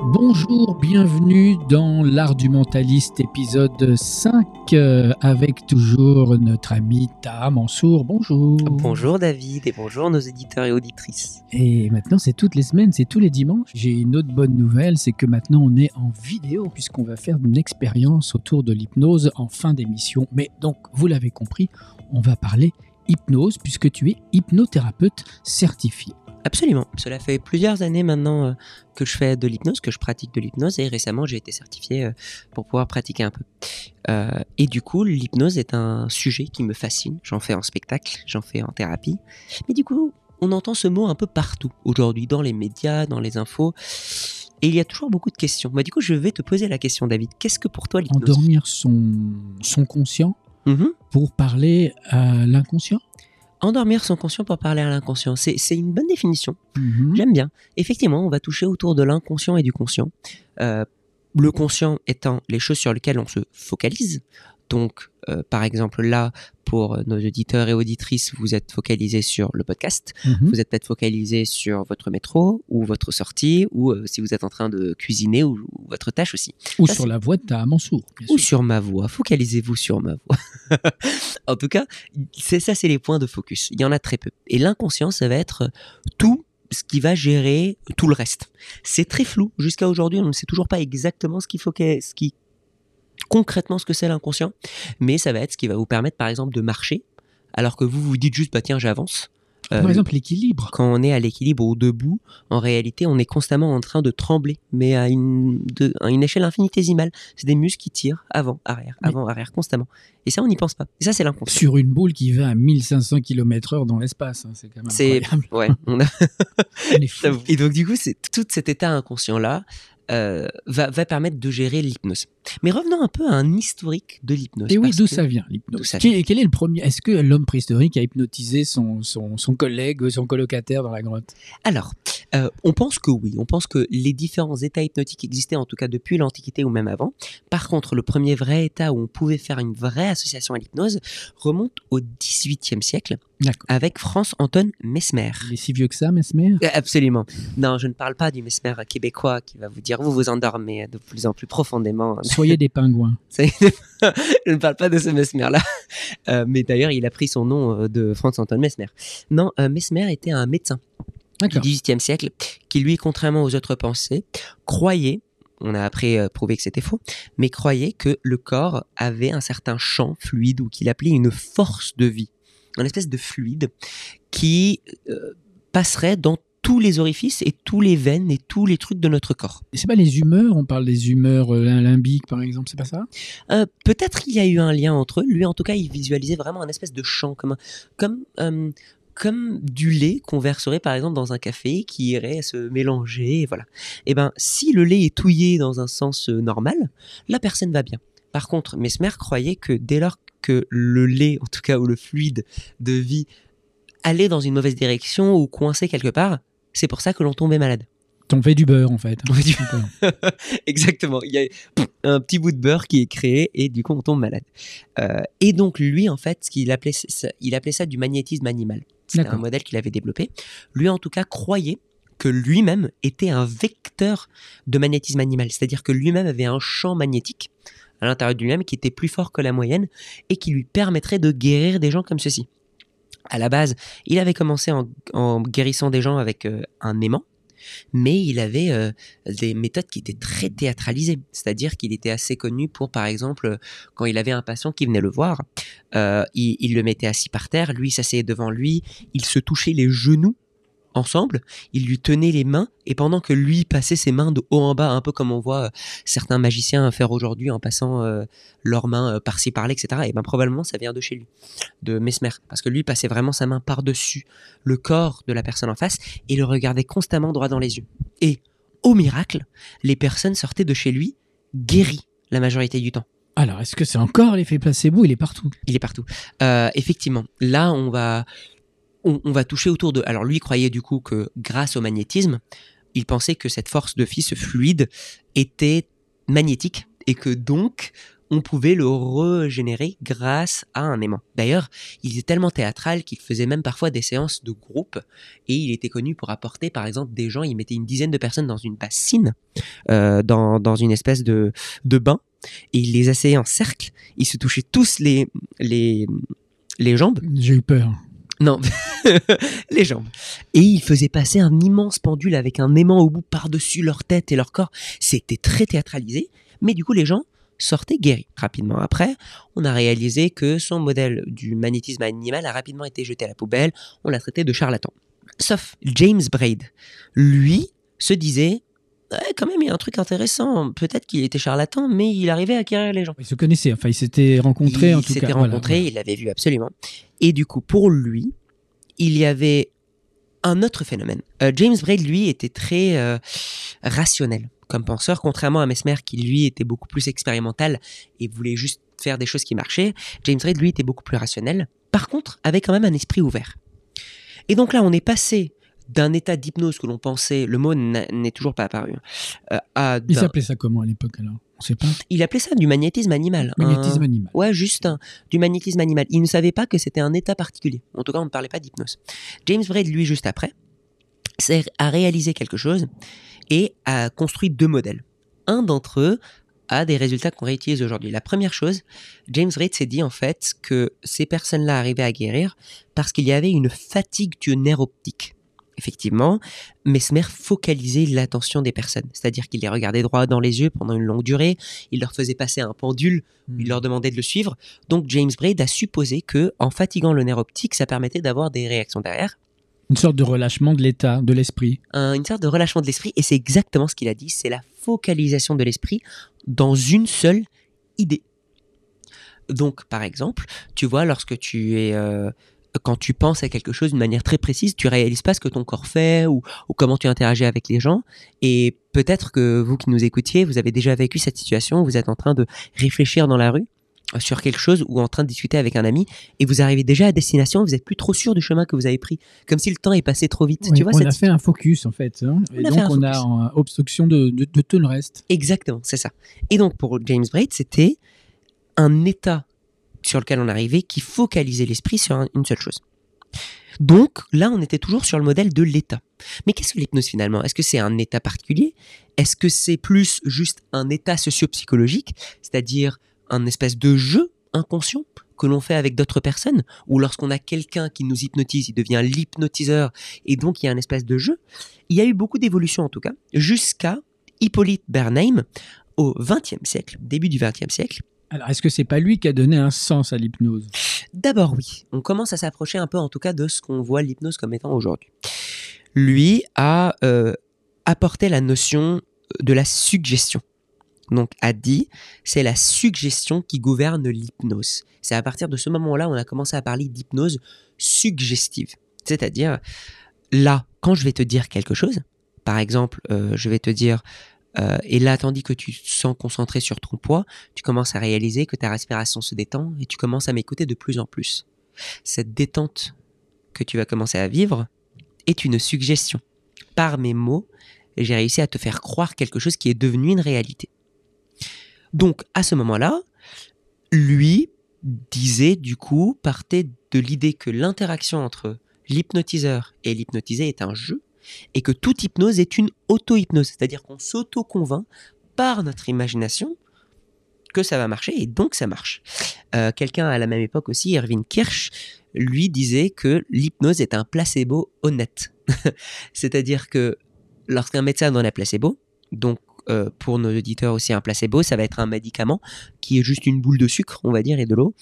Bonjour, bienvenue dans l'art du mentaliste épisode 5 euh, avec toujours notre ami Ta Mansour. Bonjour. Bonjour David et bonjour nos éditeurs et auditrices. Et maintenant c'est toutes les semaines, c'est tous les dimanches. J'ai une autre bonne nouvelle, c'est que maintenant on est en vidéo puisqu'on va faire une expérience autour de l'hypnose en fin d'émission. Mais donc vous l'avez compris, on va parler hypnose puisque tu es hypnothérapeute certifié. Absolument. Cela fait plusieurs années maintenant euh, que je fais de l'hypnose, que je pratique de l'hypnose, et récemment j'ai été certifié euh, pour pouvoir pratiquer un peu. Euh, et du coup, l'hypnose est un sujet qui me fascine. J'en fais en spectacle, j'en fais en thérapie. Mais du coup, on entend ce mot un peu partout aujourd'hui, dans les médias, dans les infos. Et il y a toujours beaucoup de questions. Bah, du coup, je vais te poser la question, David. Qu'est-ce que pour toi l'hypnose? Endormir son, son conscient Mhm. pour parler à l'inconscient? Endormir son conscient pour parler à l'inconscient. C'est c'est une bonne définition. Mhm. J'aime bien. Effectivement, on va toucher autour de l'inconscient et du conscient. Euh, le conscient étant les choses sur lesquelles on se focalise. Donc, euh, par exemple, là, pour nos auditeurs et auditrices, vous êtes focalisés sur le podcast. Mhm. Vous êtes peut-être focalisé sur votre métro ou votre sortie, ou euh, si vous êtes en train de cuisiner, ou, ou votre tâche aussi. Ou Ça, sur la voix de Ta Mansour. Ou sûr. sur ma voix. Focalisez-vous sur ma voix. en tout cas, c'est ça, c'est les points de focus. Il y en a très peu. Et l'inconscient, ça va être tout ce qui va gérer tout le reste. C'est très flou. Jusqu'à aujourd'hui, on ne sait toujours pas exactement ce faut que, ce qui, concrètement ce que c'est l'inconscient. Mais ça va être ce qui va vous permettre, par exemple, de marcher. Alors que vous vous dites juste, bah tiens, j'avance. Euh, Par exemple, l'équilibre. quand on est à l'équilibre ou debout, en réalité, on est constamment en train de trembler, mais à une, de- à une échelle infinitésimale. C'est des muscles qui tirent avant, arrière, avant, arrière, constamment. Et ça, on n'y pense pas. Et ça, c'est l'inconscient. Sur une boule qui va à 1500 km/h dans l'espace. hein, C'est quand même incroyable. Ouais, on a- On est fou. Et donc, du coup, c'est tout cet état inconscient-là euh, va, va permettre de gérer l'hypnose. Mais revenons un peu à un historique de l'hypnose. Et oui, d'où ça vient l'hypnose? Qui- Quel est le premier Est-ce que l'homme préhistorique a hypnotisé son, son, son collègue, son colocataire dans la grotte? Alors, euh, on pense que oui, on pense que les différents états hypnotiques existaient en tout cas depuis l'Antiquité ou même avant. Par contre, le premier vrai état où on pouvait faire une vraie association à l'hypnose remonte au XVIIIe siècle avec Franz Anton Mesmer. Il est si vieux que ça, Mesmer? Euh, Absolument. Non, je ne parle pas du Mesmer québécois qui va vous dire vous vous endormez de plus en plus profondément. Soyez des pingouins. Je ne parle pas de ce Mesmer-là. Euh, mais d'ailleurs, il a pris son nom de Franz Anton Mesmer. Non, euh, Mesmer était un médecin du. XVIIIe siècle, qui lui, contrairement aux autres pensées, croyait, on a après euh, prouvé que c'était faux, mais croyait que le corps avait un certain champ fluide ou qu'il appelait une force de vie, une espèce de fluide qui euh, passerait dans tous les orifices et tous les veines et tous les trucs de notre corps. Et C'est pas les humeurs, on parle des humeurs euh, limbiques par exemple, c'est pas ça? Euh, Peut-être qu'il y a eu un lien entre eux. Lui, en tout cas, il visualisait vraiment un espèce de champ, comme, un- comme, euh, comme du lait qu'on verserait par exemple dans un café qui irait se mélanger. Voilà. Et ben, si le lait est touillé dans un sens euh, normal, la personne va bien. Par contre, Mesmer croyait que dès lors que le lait, en tout cas, ou le fluide de vie, allait dans une mauvaise direction ou coincé quelque part, c'est pour ça que l'on tombait malade. T'en fais du beurre en fait. On fait du-. Exactement. Il y a un petit bout de beurre qui est créé et du coup on tombe malade. Euh, et donc lui en fait, ce qu'il appelait, ça, il appelait ça du magnétisme animal. C'était un modèle qu'il avait développé. Lui en tout cas croyait que lui-même était un vecteur de magnétisme animal, c'est-à-dire que lui-même avait un champ magnétique à l'intérieur de lui-même qui était plus fort que la moyenne et qui lui permettrait de guérir des gens comme ceci. À la base, il avait commencé en, en guérissant des gens avec euh, un aimant, mais il avait euh, des méthodes qui étaient très théâtralisées. C'est-à-dire qu'il était assez connu pour, par exemple, euh, quand il avait un patient qui venait le voir, euh, il, il le mettait assis par terre, lui s'asseyait devant lui, il se touchait les genoux ensemble, il lui tenait les mains, et pendant que lui passait ses mains de haut en bas, un peu comme on voit euh, certains magiciens faire aujourd'hui en passant euh, leurs mains euh, par-ci par-là, etc., et ben probablement ça vient de chez lui, de Mesmer, parce que lui passait vraiment sa main par-dessus le corps de la personne en face, et le regardait constamment droit dans les yeux. Et au miracle, les personnes sortaient de chez lui guéries la majorité du temps. Alors, est-ce que c'est encore l'effet placebo? Il est partout. Il est partout. Euh, effectivement, là, on va, on, on va toucher autour de. Alors, lui croyait du coup que grâce au magnétisme, il pensait que cette force de ce fluide, était magnétique et que donc on pouvait le régénérer grâce à un aimant. D'ailleurs, il est tellement théâtral qu'il faisait même parfois des séances de groupe et il était connu pour apporter par exemple des gens, il mettait une dizaine de personnes dans une bassine, euh, dans, dans une espèce de, de bain et il les asseyait en cercle, ils se touchaient tous les, les, les jambes. J'ai eu peur. Non, les jambes. Et il faisait passer un immense pendule avec un aimant au bout par-dessus leur tête et leur corps. C'était très théâtralisé, mais du coup les gens sortaient guéris. Rapidement après, on a réalisé que son modèle du magnétisme animal a rapidement été jeté à la poubelle, on l'a traité de charlatan. Sauf James Braid. Lui se disait Ouais, quand même, il y a un truc intéressant. Peut-être qu'il était charlatan, mais il arrivait à acquérir les gens. Ils se connaissaient, enfin, ils s'étaient rencontrés en tout cas. Il s'était Voilà, rencontré, il l'avait vu absolument. Et du coup, pour lui, il y avait un autre phénomène. Euh, James Braid, lui, était très euh, rationnel comme penseur, contrairement à Mesmer, qui lui était beaucoup plus expérimental et voulait juste faire des choses qui marchaient. James Braid, lui, était beaucoup plus rationnel. Par contre, avait quand même un esprit ouvert. Et donc là, on est passé d'un état d'hypnose que l'on pensait, le mot n'est toujours pas apparu, euh, à Ils d'un- appelaient ça comment à l'époque alors? On sait pas? il appelait ça du magnétisme animal. Un- Magnétisme animal. Ouais, juste un- du magnétisme animal. Il ne savait pas que c'était un état particulier. En tout cas, on ne parlait pas d'hypnose. James Braid, lui, juste après, a réalisé quelque chose et a construit deux modèles. Un d'entre eux a des résultats qu'on réutilise aujourd'hui. La première chose, James Braid s'est dit en fait que ces personnes-là arrivaient à guérir parce qu'il y avait une fatigue du nerf optique. Effectivement, Mesmer focalisait l'attention des personnes, c'est-à-dire qu'il les regardait droit dans les yeux pendant une longue durée, il leur faisait passer un pendule Hmm. il leur demandait de le suivre. Donc James Braid a supposé que, en fatiguant le nerf optique, ça permettait d'avoir des réactions derrière, Une sorte de relâchement de l'état, de l'esprit. un- une sorte de relâchement de l'esprit. Et c'est exactement ce qu'il a dit. C'est la focalisation de l'esprit dans une seule idée. Donc, par exemple, tu vois, lorsque tu es euh, quand tu penses à quelque chose d'une manière très précise, tu réalises pas ce que ton corps fait ou, ou comment tu interagis avec les gens. Et peut-être que vous qui nous écoutiez, vous avez déjà vécu cette situation. Vous êtes en train de réfléchir dans la rue euh, sur quelque chose ou en train de discuter avec un ami et vous arrivez déjà à destination, vous êtes plus trop sûr du chemin que vous avez pris, comme si le temps est passé trop vite. Ouais, tu vois on cette a fait un focus en fait. hein. On et a donc on a focus. obstruction de, de- de tout le reste. Exactement, c'est ça. Et donc pour James Braid, c'était un état sur lequel on arrivait qui focalisait l'esprit sur un- une seule chose. Donc là, on était toujours sur le modèle de l'état. Mais qu'est-ce que l'hypnose finalement? Est-ce que c'est un état particulier? Est-ce que c'est plus juste un état socio-psychologique, c'est-à-dire un espèce de jeu inconscient que l'on fait avec d'autres personnes? Ou lorsqu'on a quelqu'un qui nous hypnotise, il devient l'hypnotiseur et donc il y a un espèce de jeu? Il y a eu beaucoup d'évolutions en tout cas, jusqu'à Hippolyte Bernheim au XXe siècle, début du XXe siècle. Alors est-ce que c'est pas lui qui a donné un sens à l'hypnose? D'abord oui, on commence à s'approcher un peu en tout cas de ce qu'on voit l'hypnose comme étant aujourd'hui. Lui a euh, apporté la notion de la suggestion. Donc a dit, c'est la suggestion qui gouverne l'hypnose. C'est à partir de ce moment-là on a commencé à parler d'hypnose suggestive. C'est-à-dire, là, quand je vais te dire quelque chose, par exemple, euh, je vais te dire, euh, et là, tandis que tu te sens concentré sur ton poids, tu commences à réaliser que ta respiration se détend et tu commences à m'écouter de plus en plus. Cette détente que tu vas commencer à vivre est une suggestion. Par mes mots, j'ai réussi à te faire croire quelque chose qui est devenu une réalité. Donc, à ce moment-là, lui disait, du coup, partait de l'idée que l'interaction entre l'hypnotiseur et l'hypnotisé est un jeu et que toute hypnose est une auto-hypnose, c'est-à-dire qu'on s'auto-convainc par notre imagination que ça va marcher et donc ça marche. Euh, Quelqu'un à la même époque aussi, Erwin Kirsch, lui disait que l'hypnose est un placebo honnête. c'est-à-dire que lorsqu'un médecin donne un placebo, donc euh, pour nos auditeurs aussi un placebo, ça va être un médicament qui est juste une boule de sucre, on va dire, et de l'eau.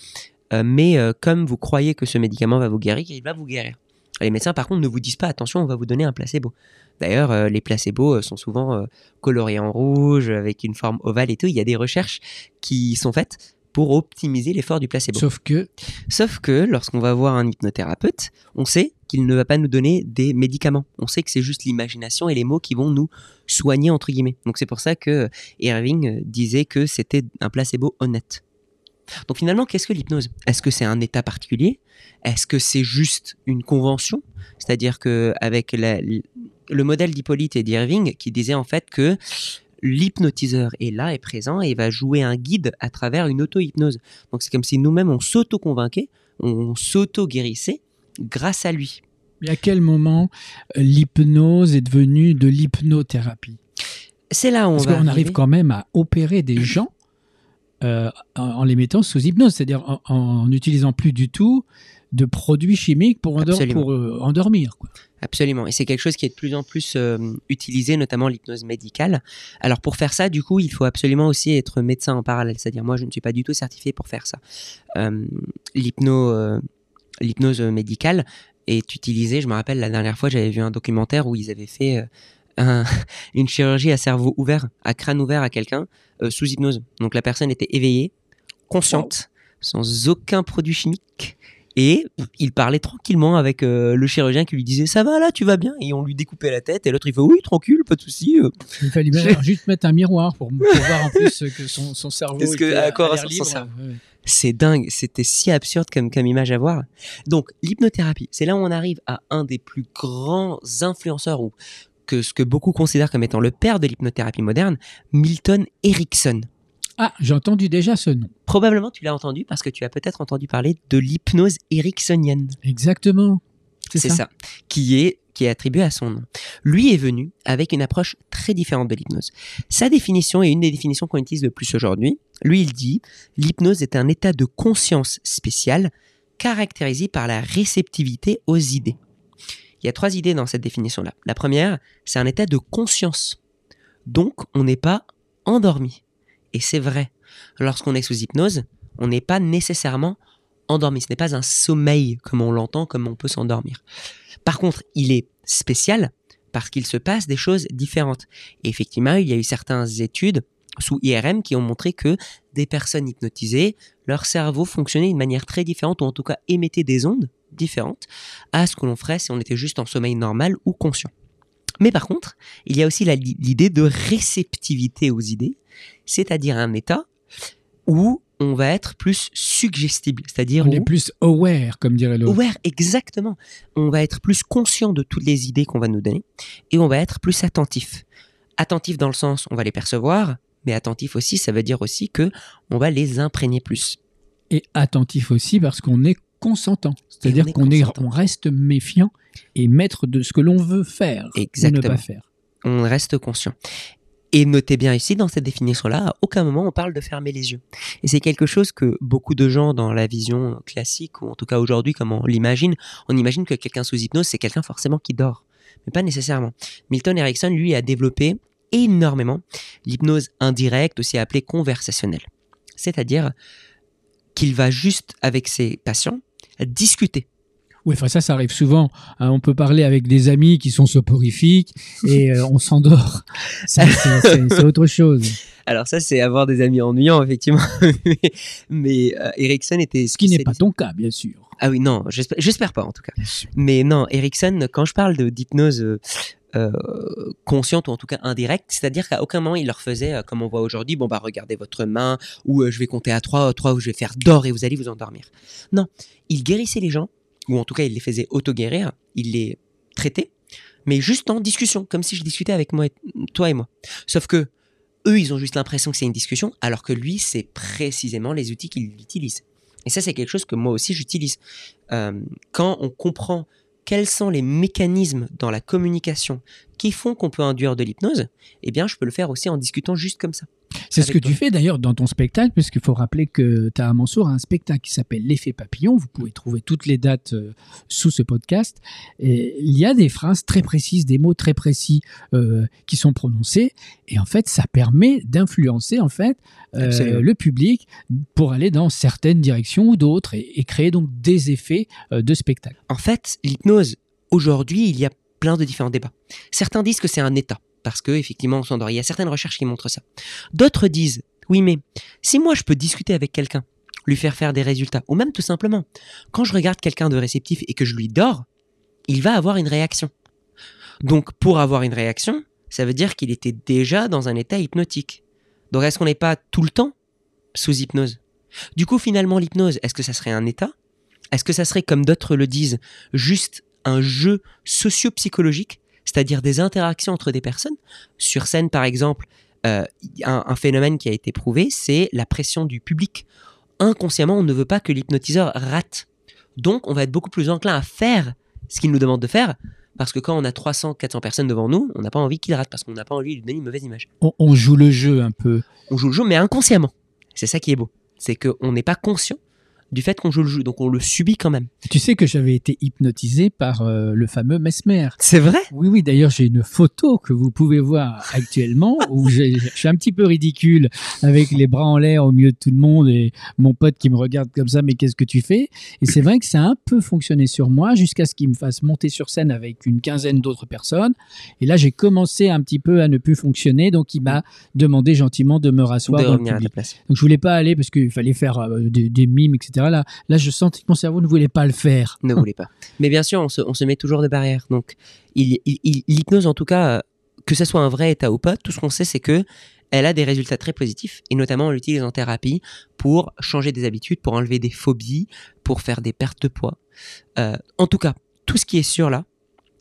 Euh, mais comme vous croyez que ce médicament va vous guérir, il va vous guérir. Les médecins, par contre, ne vous disent pas attention, on va vous donner un placebo. D'ailleurs, euh, les placebos euh, sont souvent euh, colorés en rouge, avec une forme ovale et tout. Il y a des recherches qui sont faites pour optimiser l'effort du placebo. Sauf que Sauf que lorsqu'on va voir un hypnothérapeute, on sait qu'il ne va pas nous donner des médicaments. On sait que c'est juste l'imagination et les mots qui vont nous soigner, entre guillemets. Donc c'est pour ça que Irving disait que c'était un placebo honnête. Donc finalement, qu'est-ce que l'hypnose? Est-ce que c'est un état particulier? Est-ce que c'est juste une convention? C'est-à-dire que avec la- le modèle d'Hippolyte et d'Irving qui disait en fait que l'hypnotiseur est là, est présent et va jouer un guide à travers une auto-hypnose. Donc c'est comme si nous-mêmes on s'auto-convainquait, on s'auto-guérissait grâce à lui. Et à quel moment euh, l'hypnose est devenue de l'hypnothérapie? C'est là où on Parce va qu'on arrive quand même à opérer des gens euh, en, les mettant sous hypnose, c'est-à-dire en- n'utilisant plus du tout de produits chimiques pour, endor- Absolument. pour euh, endormir. Quoi. Absolument. Et c'est quelque chose qui est de plus en plus euh, utilisé, notamment l'hypnose médicale. Alors pour faire ça, du coup, il faut absolument aussi être médecin en parallèle. C'est-à-dire, moi, je ne suis pas du tout certifié pour faire ça. L'hypno, l'hypnose médicale est utilisée. Je me rappelle la dernière fois, j'avais vu un documentaire où ils avaient fait un- une chirurgie à cerveau ouvert, à crâne ouvert à quelqu'un euh, sous hypnose. Donc la personne était éveillée, consciente, sans aucun produit chimique. Et il parlait tranquillement avec euh, le chirurgien qui lui disait ça va là, tu vas bien? Et on lui découpait la tête et l'autre il fait oui tranquille, pas de souci. euh. Il fallait bien juste mettre un miroir pour, pour voir en plus que son, son cerveau Est-ce que- à quoi ressemble son cerveau? Ouais. C'est dingue, c'était si absurde comme, comme image à voir. Donc l'hypnothérapie, c'est là où on arrive à un des plus grands influenceurs ou que ce que beaucoup considèrent comme étant le père de l'hypnothérapie moderne, Milton Erickson. Ah, j'ai entendu déjà ce nom. Probablement tu l'as entendu parce que tu as peut-être entendu parler de l'hypnose ericksonienne. Exactement. C'est ça. qui est qui est attribué à son nom. Lui est venu avec une approche très différente de l'hypnose. Sa définition est une des définitions qu'on utilise le plus aujourd'hui. Lui, il dit l'hypnose est un état de conscience spécial caractérisé par la réceptivité aux idées. Il y a trois idées dans cette définition-là. La première, c'est un état de conscience. Donc, on n'est pas endormi. Et c'est vrai. Lorsqu'on est sous hypnose, on n'est pas nécessairement endormi. Ce n'est pas un sommeil comme on l'entend, comme on peut s'endormir. Par contre, il est spécial parce qu'il se passe des choses différentes. Et effectivement, il y a eu certaines études sous IRM qui ont montré que des personnes hypnotisées, leur cerveau fonctionnait d'une manière très différente, ou en tout cas émettait des ondes différentes à ce que l'on ferait si on était juste en sommeil normal ou conscient. Mais par contre, il y a aussi l'idée de réceptivité aux idées, c'est-à-dire un état où on va être plus suggestible, c'est-à-dire On est plus aware, comme dirait l'autre. Aware, exactement. On va être plus conscient de toutes les idées qu'on va nous donner et on va être plus attentif. Attentif dans le sens, on va les percevoir, mais attentif aussi, ça veut dire aussi que on va les imprégner plus. Et attentif aussi parce qu'on est consentant. C'est-à-dire on est qu'on est, on reste méfiant et maître de ce que l'on veut faire ou ne Exactement. pas faire. On reste conscient. Et notez bien ici, dans cette définition-là, à aucun moment on parle de fermer les yeux. Et c'est quelque chose que beaucoup de gens dans la vision classique, ou en tout cas aujourd'hui, comme on l'imagine, on imagine que quelqu'un sous hypnose, c'est quelqu'un forcément qui dort. Mais pas nécessairement. Milton Erickson, lui, a développé énormément l'hypnose indirecte, aussi appelée conversationnelle. C'est-à-dire qu'il va juste avec ses patients discuter. Oui, enfin ça, ça arrive souvent. hein. on peut parler avec des amis qui sont soporifiques et euh, on s'endort. Ça, c'est- autre chose. Alors ça, c'est avoir des amis ennuyants, effectivement. mais mais, euh, Erickson était Ce qui n'est pas ton cas, bien sûr. Ah oui, non, j'espère pas en tout cas. Mais non, Erickson, quand je parle d'hypnose euh, consciente ou en tout cas indirecte, c'est-à-dire qu'à aucun moment il leur faisait, euh, comme on voit aujourd'hui, bon bah regardez votre main, ou euh, je vais compter à 3, 3 ou je vais faire d'or et vous allez vous endormir. Non, il guérissait les gens, ou en tout cas il les faisait auto-guérir, il les traitait, mais juste en discussion, comme si je discutais avec moi, et- toi et moi. Sauf que eux, ils ont juste l'impression que c'est une discussion, alors que lui, c'est précisément les outils qu'il utilise. Et ça, c'est quelque chose que moi aussi j'utilise. Quand on comprend quels sont les mécanismes dans la communication qui font qu'on peut induire de l'hypnose, eh bien, je peux le faire aussi en discutant juste comme ça. C'est ce que tu fais d'ailleurs dans ton spectacle, puisqu'il faut rappeler que Taha Mansour a un spectacle qui s'appelle L'effet papillon. Vous pouvez trouver toutes les dates euh, sous ce podcast. Et il y a des phrases très précises, des mots très précis euh, qui sont prononcés. Et en fait, ça permet d'influencer en fait euh, le public pour aller dans certaines directions ou d'autres et, et créer donc des effets de spectacle. En fait, l'hypnose, aujourd'hui, il y a plein de différents débats. Certains disent que c'est un état, parce que effectivement, on s'endort. Il y a certaines recherches qui montrent ça. D'autres disent, oui, mais si moi je peux discuter avec quelqu'un, lui faire faire des résultats, ou même tout simplement, quand je regarde quelqu'un de réceptif et que je lui dors, il va avoir une réaction. Donc, pour avoir une réaction, ça veut dire qu'il était déjà dans un état hypnotique. Donc, est-ce qu'on n'est pas tout le temps sous hypnose? Du coup, finalement, l'hypnose, est-ce que ça serait un état? Est-ce que ça serait, comme d'autres le disent, juste un jeu socio-psychologique, c'est-à-dire des interactions entre des personnes Sur scène, par exemple, euh, un, un phénomène qui a été prouvé, c'est la pression du public. Inconsciemment, on ne veut pas que l'hypnotiseur rate. Donc, on va être beaucoup plus enclin à faire ce qu'il nous demande de faire, parce que quand on a 300, 400 personnes devant nous, on n'a pas envie qu'il rate, parce qu'on n'a pas envie de lui donner une mauvaise image. On, on joue le jeu un peu. On joue le jeu, mais inconsciemment. C'est ça qui est beau. C'est qu'on n'est pas conscient du fait qu'on joue le jeu, donc on le subit quand même. Tu sais que j'avais été hypnotisé par euh, le fameux Mesmer. C'est vrai? Oui, oui, d'ailleurs, j'ai une photo que vous pouvez voir actuellement où je suis un petit peu ridicule avec les bras en l'air au milieu de tout le monde et mon pote qui me regarde comme ça, mais qu'est-ce que tu fais? Et c'est vrai que ça a un peu fonctionné sur moi jusqu'à ce qu'il me fasse monter sur scène avec une quinzaine d'autres personnes. Et là, j'ai commencé un petit peu à ne plus fonctionner, donc il m'a demandé gentiment de me rasseoir de dans le revenir à ta public. place. Donc je voulais pas aller parce qu'il fallait faire euh, des, des mimes, etc. Là, là, je sentais que mon cerveau ne voulait pas le faire. ne voulait pas. Mais bien sûr, on se, on se met toujours des barrières. Donc, il- il- il- l'hypnose, en tout cas, euh, que ce soit un vrai état ou pas, tout ce qu'on sait, c'est que elle a des résultats très positifs. Et notamment, on l'utilise en thérapie pour changer des habitudes, pour enlever des phobies, pour faire des pertes de poids. Euh, en tout cas, tout ce qui est sûr là,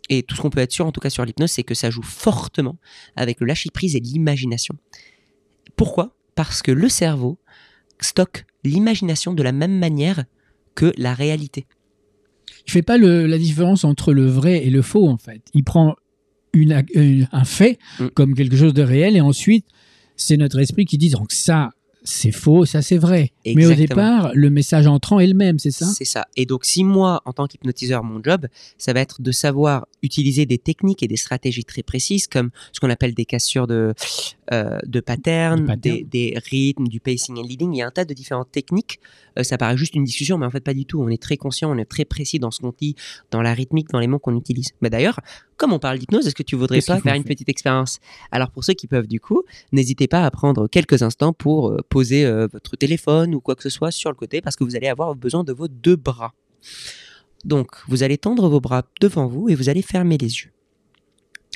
et tout ce qu'on peut être sûr, en tout cas sur l'hypnose, c'est que ça joue fortement avec le lâcher-prise et l'imagination. Pourquoi? Parce que le cerveau stocke l'imagination de la même manière que la réalité. Il fait pas le- la différence entre le vrai et le faux en fait. Il prend une, une- un fait Mm. comme quelque chose de réel et ensuite c'est notre esprit qui dit donc ça c'est faux, ça c'est vrai. Mais au départ le message entrant est le même, c'est ça? C'est ça. Et donc, si moi, en tant qu'hypnotiseur, mon job, ça va être de savoir utiliser des techniques et des stratégies très précises, comme ce qu'on appelle des cassures de, euh, de patterns, De patterns. Des, des rythmes, du pacing and leading. Il y a un tas de différentes techniques. Euh, ça paraît juste une discussion, mais en fait, pas du tout. On est très conscient, on est très précis dans ce qu'on dit, dans la rythmique, dans les mots qu'on utilise. Mais d'ailleurs, comme on parle d'hypnose, est-ce que tu voudrais pas faire une petite expérience? Alors, pour ceux qui peuvent, du coup, n'hésitez pas à prendre quelques instants pour euh, poser votre téléphone ou quoi que ce soit sur le côté, parce que vous allez avoir besoin de vos deux bras. Donc, vous allez tendre vos bras devant vous et vous allez fermer les yeux.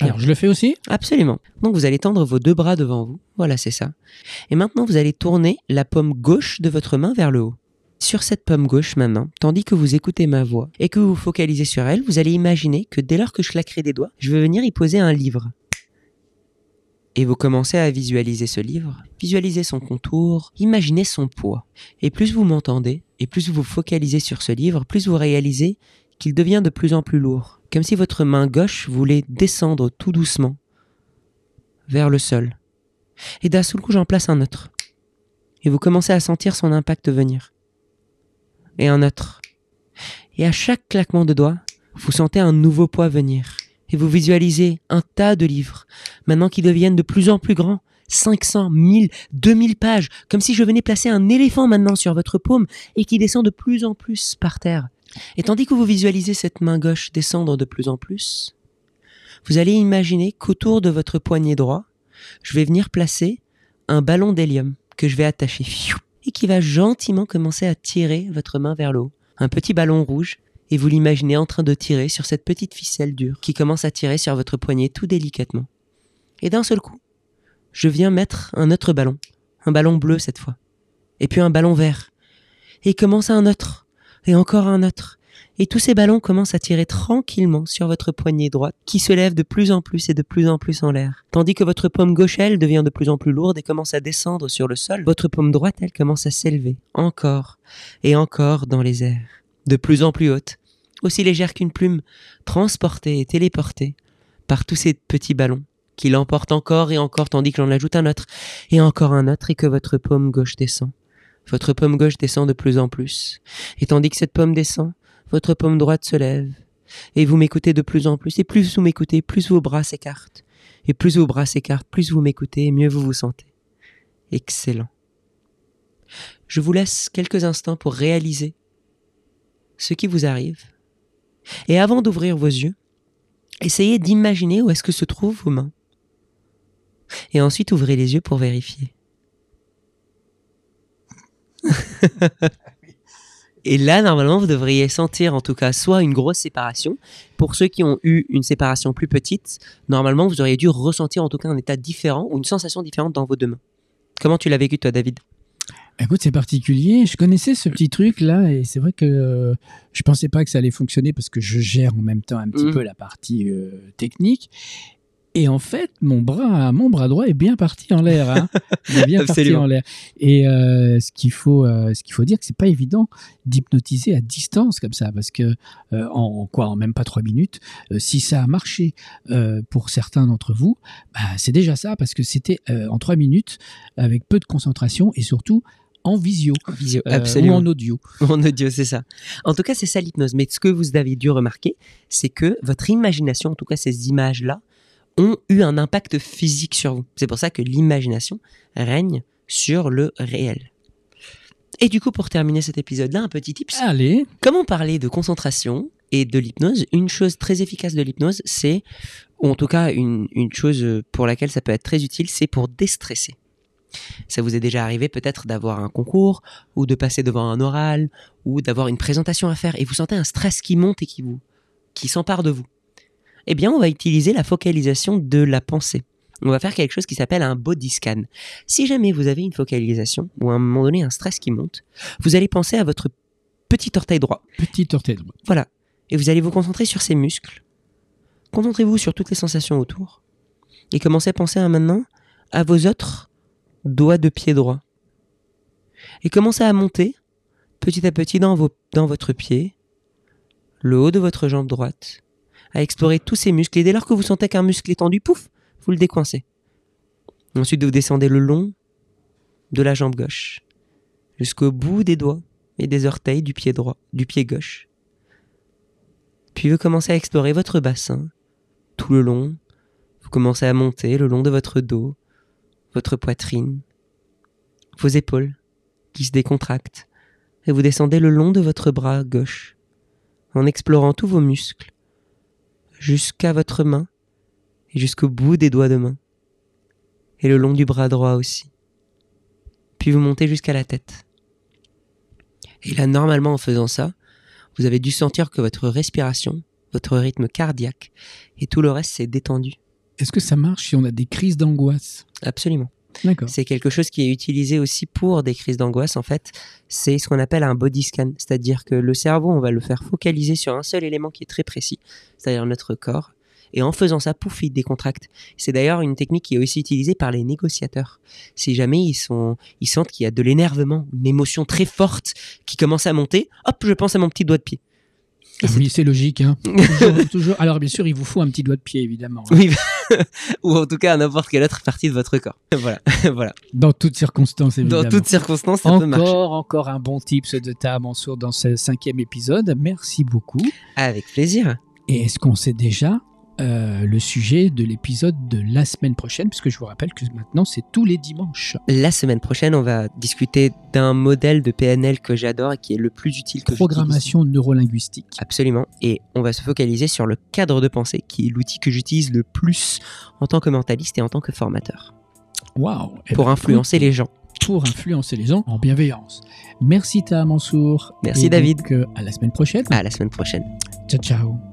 Alors je le fais aussi Absolument. Donc, vous allez tendre vos deux bras devant vous. Voilà, c'est ça. Et maintenant, vous allez tourner la paume gauche de votre main vers le haut. Sur cette paume gauche maintenant, tandis que vous écoutez ma voix et que vous vous focalisez sur elle, vous allez imaginer que dès lors que je claquerai des doigts, je vais venir y poser un livre. Et vous commencez à visualiser ce livre, visualiser son contour, imaginez son poids. Et plus vous m'entendez, et plus vous vous focalisez sur ce livre, plus vous réalisez qu'il devient de plus en plus lourd, comme si votre main gauche voulait descendre tout doucement vers le sol. Et d'un seul coup, j'en place un autre. Et vous commencez à sentir son impact venir. Et un autre. Et à chaque claquement de doigts, vous sentez un nouveau poids venir. Et vous visualisez un tas de livres, maintenant qui deviennent de plus en plus grands. 500, 1000, 2000 pages, comme si je venais placer un éléphant maintenant sur votre paume et qui descend de plus en plus par terre. Et tandis que vous visualisez cette main gauche descendre de plus en plus, vous allez imaginer qu'autour de votre poignet droit, je vais venir placer un ballon d'hélium que je vais attacher et qui va gentiment commencer à tirer votre main vers le haut. Un petit ballon rouge et vous l'imaginez en train de tirer sur cette petite ficelle dure qui commence à tirer sur votre poignet tout délicatement. Et d'un seul coup, je viens mettre un autre ballon, un ballon bleu cette fois, et puis un ballon vert, et commence un autre, et encore un autre, et tous ces ballons commencent à tirer tranquillement sur votre poignet droite, qui se lève de plus en plus et de plus en plus en l'air, tandis que votre paume gauche, elle, devient de plus en plus lourde et commence à descendre sur le sol. Votre paume droite, elle, commence à s'élever, encore et encore dans les airs, de plus en plus haute, aussi légère qu'une plume, transportée et téléportée par tous ces petits ballons qui l'emportent encore et encore tandis que l'on ajoute un autre et encore un autre et que votre paume gauche descend. Votre paume gauche descend de plus en plus. Et tandis que cette paume descend, votre paume droite se lève. Et vous m'écoutez de plus en plus. Et plus vous m'écoutez, plus vos bras s'écartent. Et plus vos bras s'écartent, plus vous m'écoutez, et mieux vous vous sentez. Excellent. Je vous laisse quelques instants pour réaliser ce qui vous arrive. Et avant d'ouvrir vos yeux, essayez d'imaginer où est-ce que se trouvent vos mains. Et ensuite ouvrez les yeux pour vérifier. Et là, normalement, vous devriez sentir en tout cas soit une grosse séparation. Pour ceux qui ont eu une séparation plus petite, normalement, vous auriez dû ressentir en tout cas un état différent ou une sensation différente dans vos deux mains. Comment tu l'as vécu toi, David? Écoute, c'est particulier. Je connaissais ce petit truc là et c'est vrai que euh, je pensais pas que ça allait fonctionner parce que je gère en même temps un petit Mhm. peu la partie euh, technique. Et en fait, mon bras, mon bras droit est bien parti en l'air. Hein. Il est bien parti Absolument. en l'air. Et euh, ce qu'il faut, euh, ce qu'il faut dire, c'est pas évident d'hypnotiser à distance comme ça, parce que euh, en quoi, en même pas trois minutes, euh, si ça a marché pour certains d'entre vous, bah, c'est déjà ça, parce que c'était en trois minutes avec peu de concentration et surtout en visio Visio, euh, ou absolument. en audio. Mon audio, c'est ça. En tout cas, c'est ça l'hypnose. Mais ce que vous avez dû remarquer, c'est que votre imagination, en tout cas ces images-là, ont eu un impact physique sur vous. C'est pour ça que l'imagination règne sur le réel. Et du coup, pour terminer cet épisode-là, un petit tips. Allez, Comment parler de concentration et de l'hypnose? Une chose très efficace de l'hypnose, c'est, ou en tout cas une, une chose pour laquelle ça peut être très utile, c'est pour déstresser. Ça vous est déjà arrivé peut-être d'avoir un concours, ou de passer devant un oral, ou d'avoir une présentation à faire, et vous sentez un stress qui monte et qui vous, qui s'empare de vous. Eh bien, on va utiliser la focalisation de la pensée. On va faire quelque chose qui s'appelle un body scan. Si jamais vous avez une focalisation, ou à un moment donné un stress qui monte, vous allez penser à votre petit orteil droit. petit orteil droit. Voilà. Et vous allez vous concentrer sur ces muscles. Concentrez-vous sur toutes les sensations autour. Et commencez à penser à maintenant à vos autres doigts de pied droit. Et commencez à monter petit à petit dans, vos, dans votre pied, le haut de votre jambe droite, à explorer tous ces muscles. Et dès lors que vous sentez qu'un muscle est tendu, pouf, vous le décoincez. Ensuite, vous descendez le long de la jambe gauche, jusqu'au bout des doigts et des orteils du pied droit, du pied gauche. Puis vous commencez à explorer votre bassin, tout le long. Vous commencez à monter le long de votre dos, votre poitrine, vos épaules qui se décontractent. Et vous descendez le long de votre bras gauche, en explorant tous vos muscles, jusqu'à votre main et jusqu'au bout des doigts de main. Et le long du bras droit aussi. Puis vous montez jusqu'à la tête. Et là, normalement, en faisant ça, vous avez dû sentir que votre respiration, votre rythme cardiaque et tout le reste s'est détendu. Est-ce que ça marche si on a des crises d'angoisse? Absolument. C'est quelque chose qui est utilisé aussi pour des crises d'angoisse. En fait, c'est ce qu'on appelle un body scan. C'est-à-dire que le cerveau, on va le faire focaliser sur un seul élément qui est très précis, c'est-à-dire notre corps. Et en faisant ça, pouf, il décontracte. C'est d'ailleurs une technique qui est aussi utilisée par les négociateurs. Si jamais ils sont, ils sentent qu'il y a de l'énervement, une émotion très forte qui commence à monter, hop, je pense à mon petit doigt de pied. Ah oui, c'est logique. Hein. toujours, toujours. Alors, bien sûr, il vous faut un petit doigt de pied, évidemment. hein. Oui, ou en tout cas à n'importe quelle autre partie de votre corps. Voilà, voilà. Dans toutes circonstances, évidemment. Dans toutes circonstances, ça peut marcher. Encore, encore un bon tips de ta Mansour dans ce cinquième épisode. Merci beaucoup. Avec plaisir. Et est-ce qu'on sait déjà euh, le sujet de l'épisode de la semaine prochaine Puisque je vous rappelle que maintenant, c'est tous les dimanches. La semaine prochaine, on va discuter d'un modèle de PNL que j'adore et qui est le plus utile que. Programmation neurolinguistique. Absolument. Et on va se focaliser sur le cadre de pensée, qui est l'outil que j'utilise le plus en tant que mentaliste et en tant que formateur, Waouh Eh pour ben, influencer écoute, les gens. Pour influencer les gens en bienveillance. Merci, Taha Mansour. Merci, Et David. donc, euh, à la semaine prochaine. À la semaine prochaine. Ciao, ciao.